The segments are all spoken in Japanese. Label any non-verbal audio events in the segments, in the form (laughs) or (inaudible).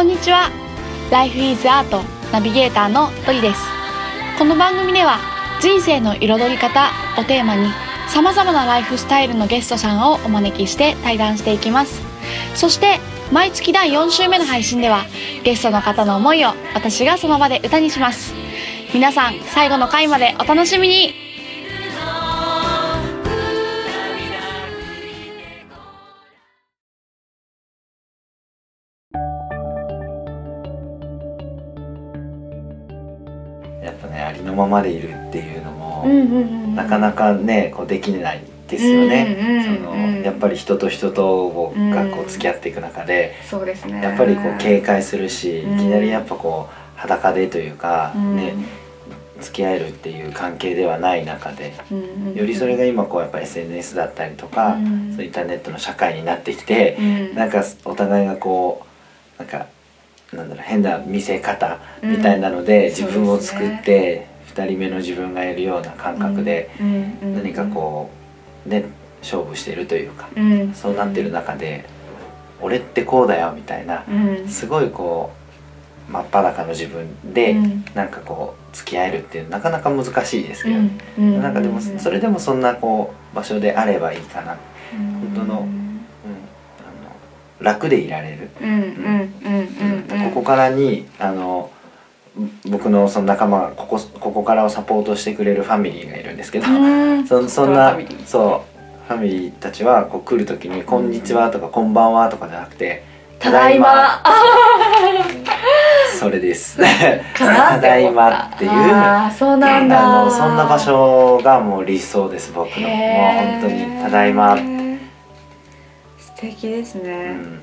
こんにちは。Life is Art ナビゲーターのトリです。この番組では人生の彩り方をテーマに様々なライフスタイルのゲストさんをお招きして対談していきます。そして毎月第4週目の配信ではゲストの方の思いを私がその場で歌にします。皆さん最後の回までお楽しみに。ままでいるっていうのも、なかなかねこうできないですよね、そのやっぱり人と人とがこう付き合っていく中で、そうですね。やっぱりこう警戒するし、うん。いきなりやっぱこう裸でというか、うん。ね付き合えるっていう関係ではない中でよりそれが今こうやっぱ SNS だったりとか、うん。そうインターネットの社会になってきて、うん。なんかお互いがこうなんかなんだろう変な見せ方みたいなので、うん。自分を作って、二人目の自分がいるような感覚で、何かこうね勝負してるというか、うんそうなってる中で「俺ってこうだよ」みたいなうん。すごいこう真っ裸の自分で、うん。なんかこう付き合えるっていうなかなか難しいですけど、うんなんかでもそれでもそんなこう場所であればいいかな、本当の楽でいられる。うんうんうんうん。うんここからにあの僕のその仲間がここここからをサポートしてくれるファミリーがいるんですけど、うん。(laughs) そそんなそうファミリーたちはこう来る時に「こんにちは」とか「こんばんは」とかじゃなくて「ただいま。(laughs) それです。(laughs) た。だいまっていう。あーそうなんだ。あのそんな場所がもう理想です僕の。もう本当に「ただいま」素敵ですね、うん、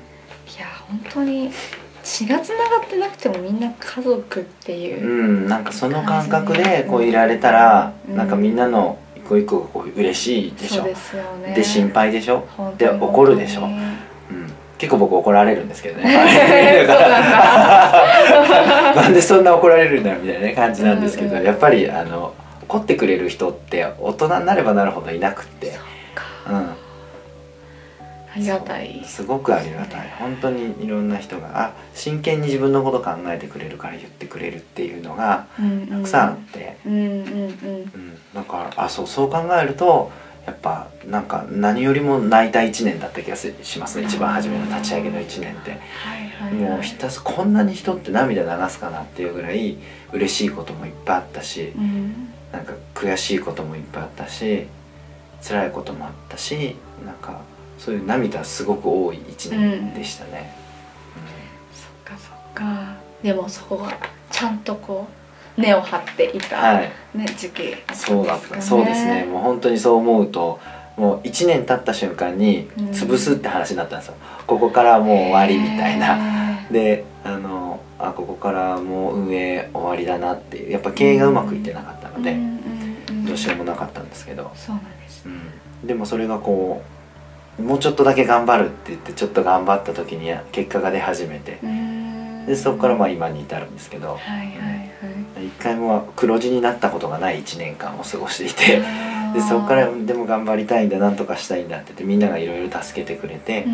いや本当に血がつながってなくてもみんな家族っていうう、ん、なんかその感覚でこういられたら、うん。なんかみんなの一個一個がこう嬉しいでしょ。でね。で心配でしょ、で怒るでしょ。うん、結構僕怒られるんですけどね。(laughs) なんでそんな怒られるんだみたいな感じなんですけど、うん。うんやっぱりあの怒ってくれる人って大人になればなるほどいなくって。そうか。うん、ありがたい。すごくありがたい。本当にいろんな人があ真剣に自分のこと考えてくれるから言ってくれるっていうのがたくさんあって、うんうんうん。うん、だからあそうそう考えるとやっぱなんか何よりも泣いた1年だった気がしますね。一番初めの立ち上げの1年って。もうひたすこんなに人って涙流すかなっていうぐらい嬉しいこともいっぱいあったしうん。なんか悔しいこともいっぱいあったし辛いこともあったしなんかそういう涙すごく多い1年でしたね。そっかそっか。でもそこがちゃんとこう根を張っていた、はい、ね時期そうだった。そうですね。もう本当にそう思うともう1年経った瞬間にうん。潰すって話になったんですよ、ここからもう終わりみたいな。なであのあここからもう運営終わりだなっていう。やっぱ経営がうまくいってなかったので、どうしようもなかったんですけど、そうなんですうん、でもそれがこうもうちょっとだけ頑張るって言ってちょっと頑張った時に結果が出始めて。でそこからまあ今に至るんですけどはいはいはい。一回も黒字になったことがない1年間を過ごしていて。でそこからでも頑張りたいんだなんとかしたいんだって言ってみんながいろいろ助けてくれて。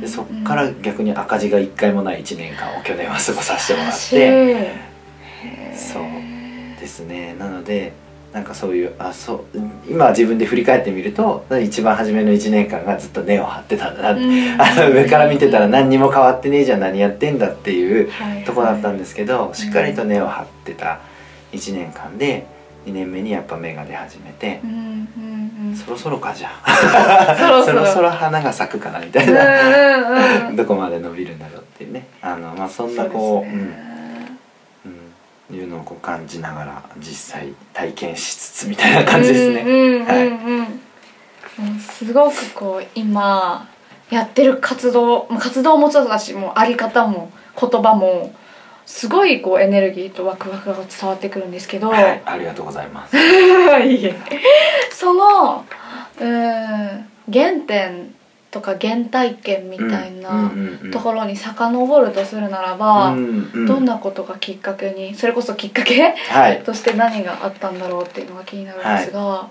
でそこから逆に赤字が1回もない1年間を去年は過ごさせてもらって。そうですね。なのでなんかそういうあそう今自分で振り返ってみると一番初めの1年間がずっと根を張ってたんだなって、あの上から見てたら何にも変わってねえじゃん何やってんだっていうとこだったんですけどしっかりと根を張ってた1年間で2年目にやっぱ芽が出始めてうんうんうん。そろそろかじゃあそろそろ。花が咲くかなみたいな。うんうんうん。どこまで伸びるんだろうっていうね。あの、まあ、そんなこうそうねうんうん、いうのをこう感じながら実際体験しつつみたいな感じですね。すごくこう今やってる活動まあ活動もそうだしもうあり方も言葉もすごいこうエネルギーとワクワクが伝わってくるんですけど、はい、ありがとうございます。(laughs) そのうん原点とか原体験みたいなところに遡るとするならば、うんうんどんなことがきっかけにそれこそきっかけ？はい、として何があったんだろうっていうのが気になるんですが、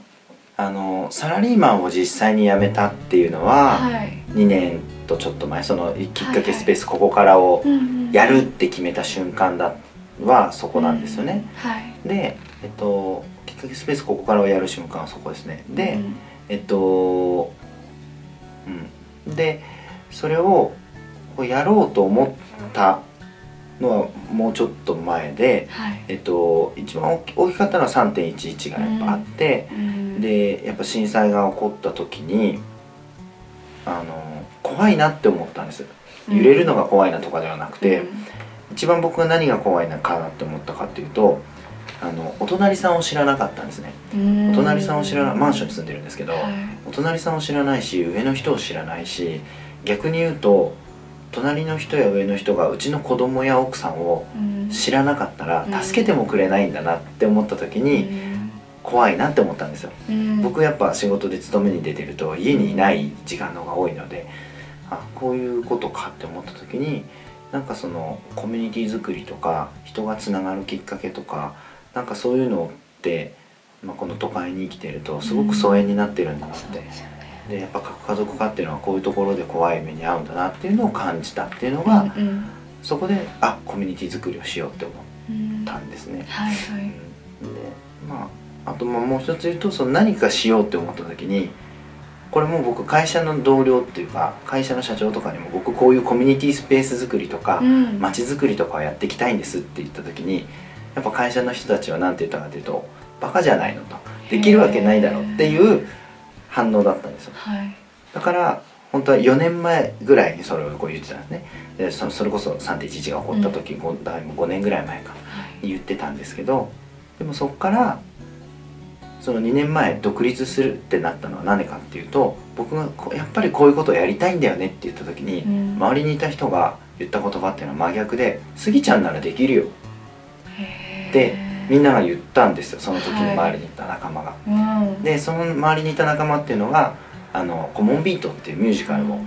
あのサラリーマンを実際に辞めたっていうのは、はい。2年とちょっと前そのきっかはいはい。けスペースここからをうんうんやるって決めた瞬間だはそこなんですよね。はい。で、えっと、きっかけスペースここからをやる瞬間はそこですね。で、うん。えっと、うん、でそれをこうやろうと思ったのはもうちょっと前で、はい。えっと、一番大きかったのは3.11がやっぱあって、うん。でやっぱ震災が起こった時にあの怖いなって思ったんです。揺れるのが怖いなとかではなくて、一番僕が何が怖いのかなって思ったかっていうとあのお隣さんを知らなかったんですね。うん。お隣さんを知らないマンションに住んでるんですけど、はい。お隣さんを知らないし上の人を知らないし逆に言うと隣の人や上の人がうちの子供や奥さんをうん。知らなかったらうん。助けてもくれないんだなって思った時に怖いなって思ったんですよ。うん。僕やっぱ仕事で勤めに出てると家にいない時間の方が多いのであこういうことかって思った時になんかそのコミュニティ作りとか人がつながるきっかけとかなんかそういうのって、まあ、この都会に生きてるとすごく疎遠になってるんだなって、でやっぱ核家族化っていうのはこういうところで怖い目に遭うんだなっていうのを感じたっていうのが、うんそこであコミュニティ作りをしようって思うんったんですね。はいはい。でまああとまあもう一つ言うとその何かしようって思った時にこれも僕会社の同僚っていうか会社の社長とかにも僕こういうコミュニティスペース作りとかうん。街づくりとかをやっていきたいんですって言った時にやっぱ会社の人たちは何て言ったかというとバカじゃないのと。できるわけないだろうっていう反応だったんですよ。はい。だから本当は4年前ぐらいにそれをこう言ってたんですね。でそそれこそ3.11が起こった時、ごだいぶ5年ぐらい前か。はい。言ってたんですけどでもそこからその2年前独立するってなったのは何かっていうと僕がやっぱりこういうことをやりたいんだよねって言った時に、うん。周りにいた人が言った言葉っていうのは真逆で「スギちゃんならできるよ」へーでみんなが言ったんですよその時にはい。周りにいた仲間が。うん。でその周りにいた仲間っていうのがあのコモンビートっていうミュージカルを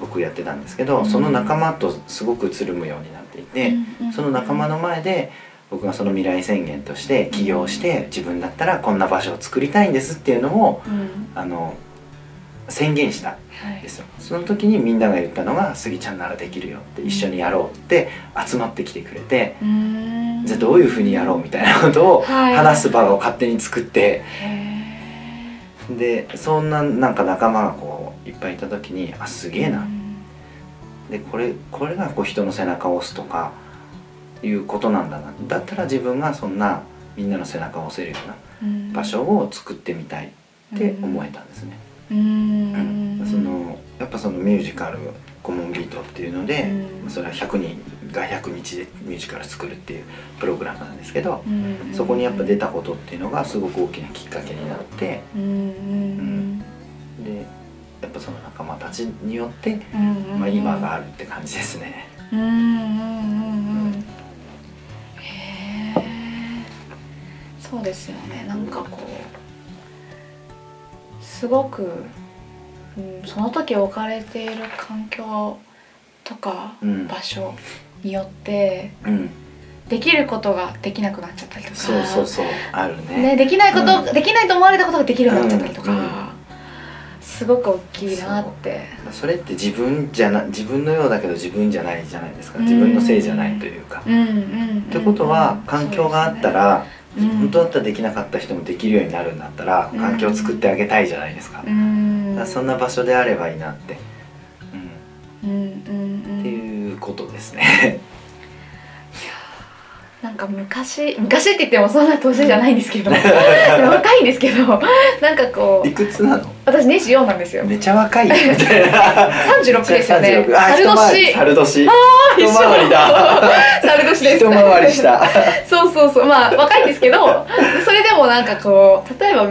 僕やってたんですけど、うん。その仲間とすごくつるむようになっていて。うんその仲間の前で僕がその未来宣言として起業して自分だったらこんな場所を作りたいんですっていうのをうん。あの宣言したんはい。ですよ。その時にみんなが言ったのが「スギちゃんならできるよ」って一緒にやろうって集まってきてくれてうん。じゃあどういうふうにやろうみたいなことをはい。話す場を勝手に作ってへでそんななんか仲間がこういっぱいいた時にあすげえな。でこれこれがこう人の背中を押すとかいうことなんだな。だったら自分がそんなみんなの背中を押せるような場所を作ってみたいって思えたんですね。ううん。んそのやっぱそのミュージカルコモンビートっていうので、うん。それは100人が100日でミュージカル作るっていうプログラムなんですけど、うん。そこにやっぱ出たことっていうのがすごく大きなきっかけになってうん。うん。でやっぱその仲間たちによって、うんまあ、今があるって感じですね。そうですよね。なんかこうすごく、うん、その時置かれている環境とかうん。場所によってうん、できることができなくなっちゃったりとか。そうそうそう。あるね。ね、できないこと、うん。できないと思われたことができるようになっちゃったりとか、すごく大きいなって。それって自分じゃな自分のようだけど自分じゃないじゃないですか。自分のせいじゃないというか。うんうんうんってことは環境があったら、本当だったらできなかった人もできるようになるんだったら、うん。環境を作ってあげたいじゃないですか,、うん。そんな場所であればいいなって、うん。ってうんいうことですね。なんか昔昔って言ってもそんな年じゃないんですけど。(laughs) 若いんですけど。なんかこいうくつなの？私年始4なんですよ。めちゃ若い。よみたいな36ですよね。36あ猿年。猿年。一緒。一回りだ。(laughs) 猿年です。一回りしたそうそうそう。まあ若いんですけど。それでもなんかこう例えば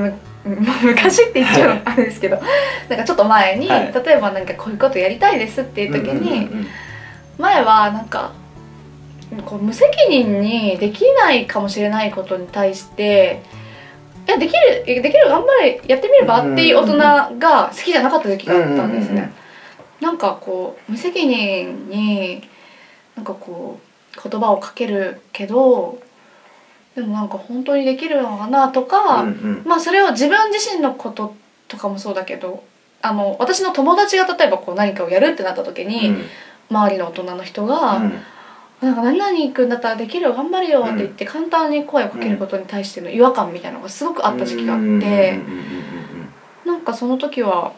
昔って言っちゃうのあれですけど。なんかちょっと前に、はい。例えばなんかこういうことやりたいですっていう時に、前はなんかこう無責任にできないかもしれないことに対していやできるできる頑張れやってみればっていう大人が好きじゃなかった時があったんですね。なんかこう無責任になんかこう言葉をかけるけどでもなんか本当にできるのかなとか、うんうん。まあそれを自分自身のこととかもそうだけどあの私の友達が例えばこう何かをやるってなった時に、うん。周りの大人の人が、うんなんか何々君だったらできるよ頑張るよって言って簡単に声をかけることに対しての違和感みたいなのがすごくあった時期があってなんかその時は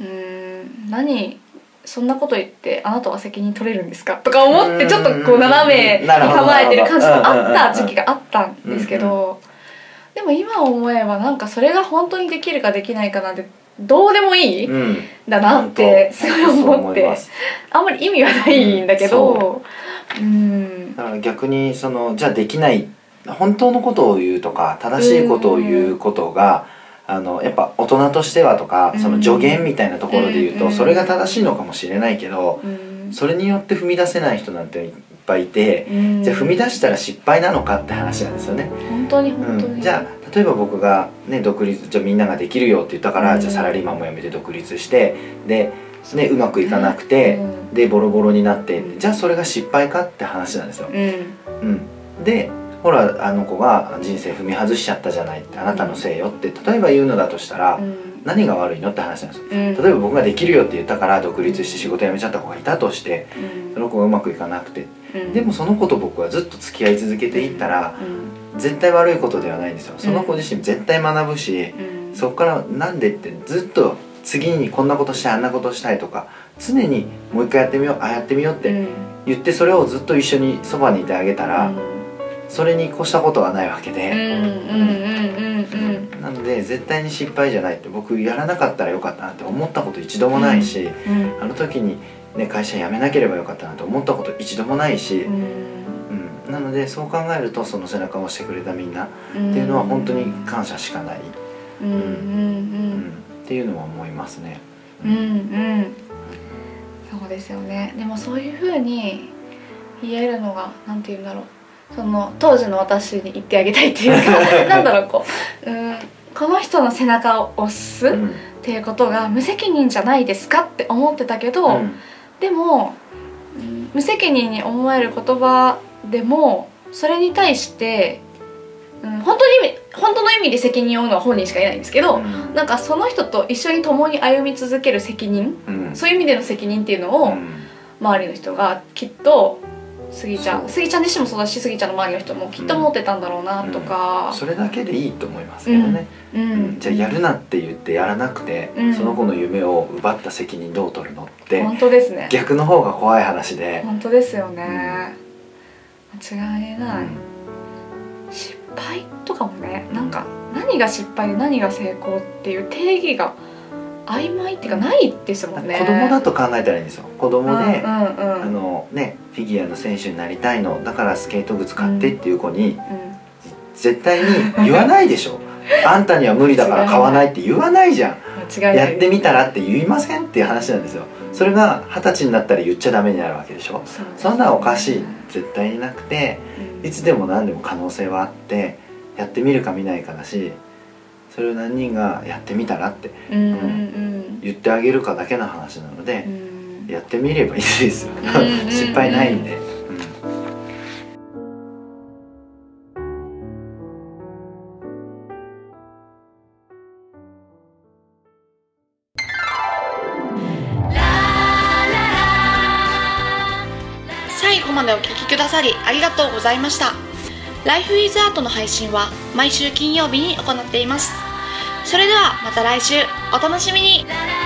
うーん何そんなこと言ってあなたは責任取れるんですかとか思ってちょっとこう斜めに構えてる感じもあった時期があったんですけどでも今思えばなんかそれが本当にできるかできないかなんてどうでもいいうんうんだなってすごい思って。あんまり意味はないんだけどうんだから逆にそのじゃあできない本当のことを言うとか正しいことを言うことが、あのやっぱ大人としてはとか、うん。その助言みたいなところで言うと、うん。それが正しいのかもしれないけど、うん。それによって踏み出せない人なんていっぱいいて、うん。じゃあ踏み出したら失敗なのかって話なんですよね。本当に本当に、うん、じゃあ例えば僕が、ね、独立じゃあみんなができるよって言ったから、うん。じゃあサラリーマンも辞めて独立してで、ね、うまくいかなくて、うん。でボロボロになって、うんじゃあそれが失敗かって話なんですよ。うん。うん、でほらあの子が人生踏み外しちゃったじゃないってあなたのせいよって例えば言うのだとしたら、うん。何が悪いのって話なんですよ。うん。例えば僕ができるよって言ったから独立して仕事辞めちゃった子がいたとしてうん。その子がうまくいかなくて。うん。でもその子と僕はずっと付き合い続けていったらうん。絶対悪いことではないんですよ。その子自身絶対学ぶしうん。そこからなんでってずっと次にこんなことしたいあんなことしたいとか常にもう一回やってみようああやってみようってうん。言ってそれをずっと一緒にそばにいてあげたらそれに越したことはないわけうんで、うんうんうんうん。なので絶対に失敗じゃないって僕やらなかったらよかったなって思ったこと一度もないし、うんあの時に、ね、会社辞めなければよかったなと思ったこと一度もないし、うん。うん、なのでそう考えるとその背中を押してくれたみんなっうんていうのは本当に感謝しかない、うんうん。うんっていうのは思いますね。うんうん。うんそうですよね。でもそういうふうに言えるのがなんて言うんだろう。その当時の私に言ってあげたいっていうか (laughs) なんだろうこう。うんこの人の背中を押すっうん。ていうことが無責任じゃないですかって思ってたけど、うん。でも、うん無責任に思える言葉でもそれに対して、うん、本本当の意味で責任を負うのは本人しかいないんですけど、うん。なんかその人と一緒に共に歩み続ける責任うん。そういう意味での責任っていうのをうん。周りの人がきっとスギちゃんスギちゃん自身もそうだしスギちゃんの周りの人もきっと思ってたんだろうなとか、それだけでいいと思いますけどね、うん。うん。じゃあやるなって言ってやらなくて、うん。その子の夢を奪った責任どう取るのって本当ですね。逆の方が怖い話で、本当ですよね、間違いない、うん。失敗とかもねなんか何が失敗で何が成功っていう定義が曖昧っていうかないですもんね。子供だと考えたらいいんですよ。子供で、うんうんうん。あのねフィギュアの選手になりたいの。だからスケート靴買ってっていう子に、うん。絶対に言わないでしょ。(laughs) あんたには無理だから買わないって言わないじゃん。やってみたらって言いませんっていう話なんですよそれが二十歳になったら言っちゃダメになるわけでしょ？そうですそんなんおかしい絶対になくてうん。いつでも何でも可能性はあってやってみるか見ないかだしそれを何人がやってみたらってうんうん言ってあげるかだけの話なのでうん。やってみればいいですよ。うん。(laughs) 失敗ないんで、後までお聴きくださりありがとうございました。ライフイズアートの配信は毎週金曜日に行っています。それではまた来週。お楽しみに。ララ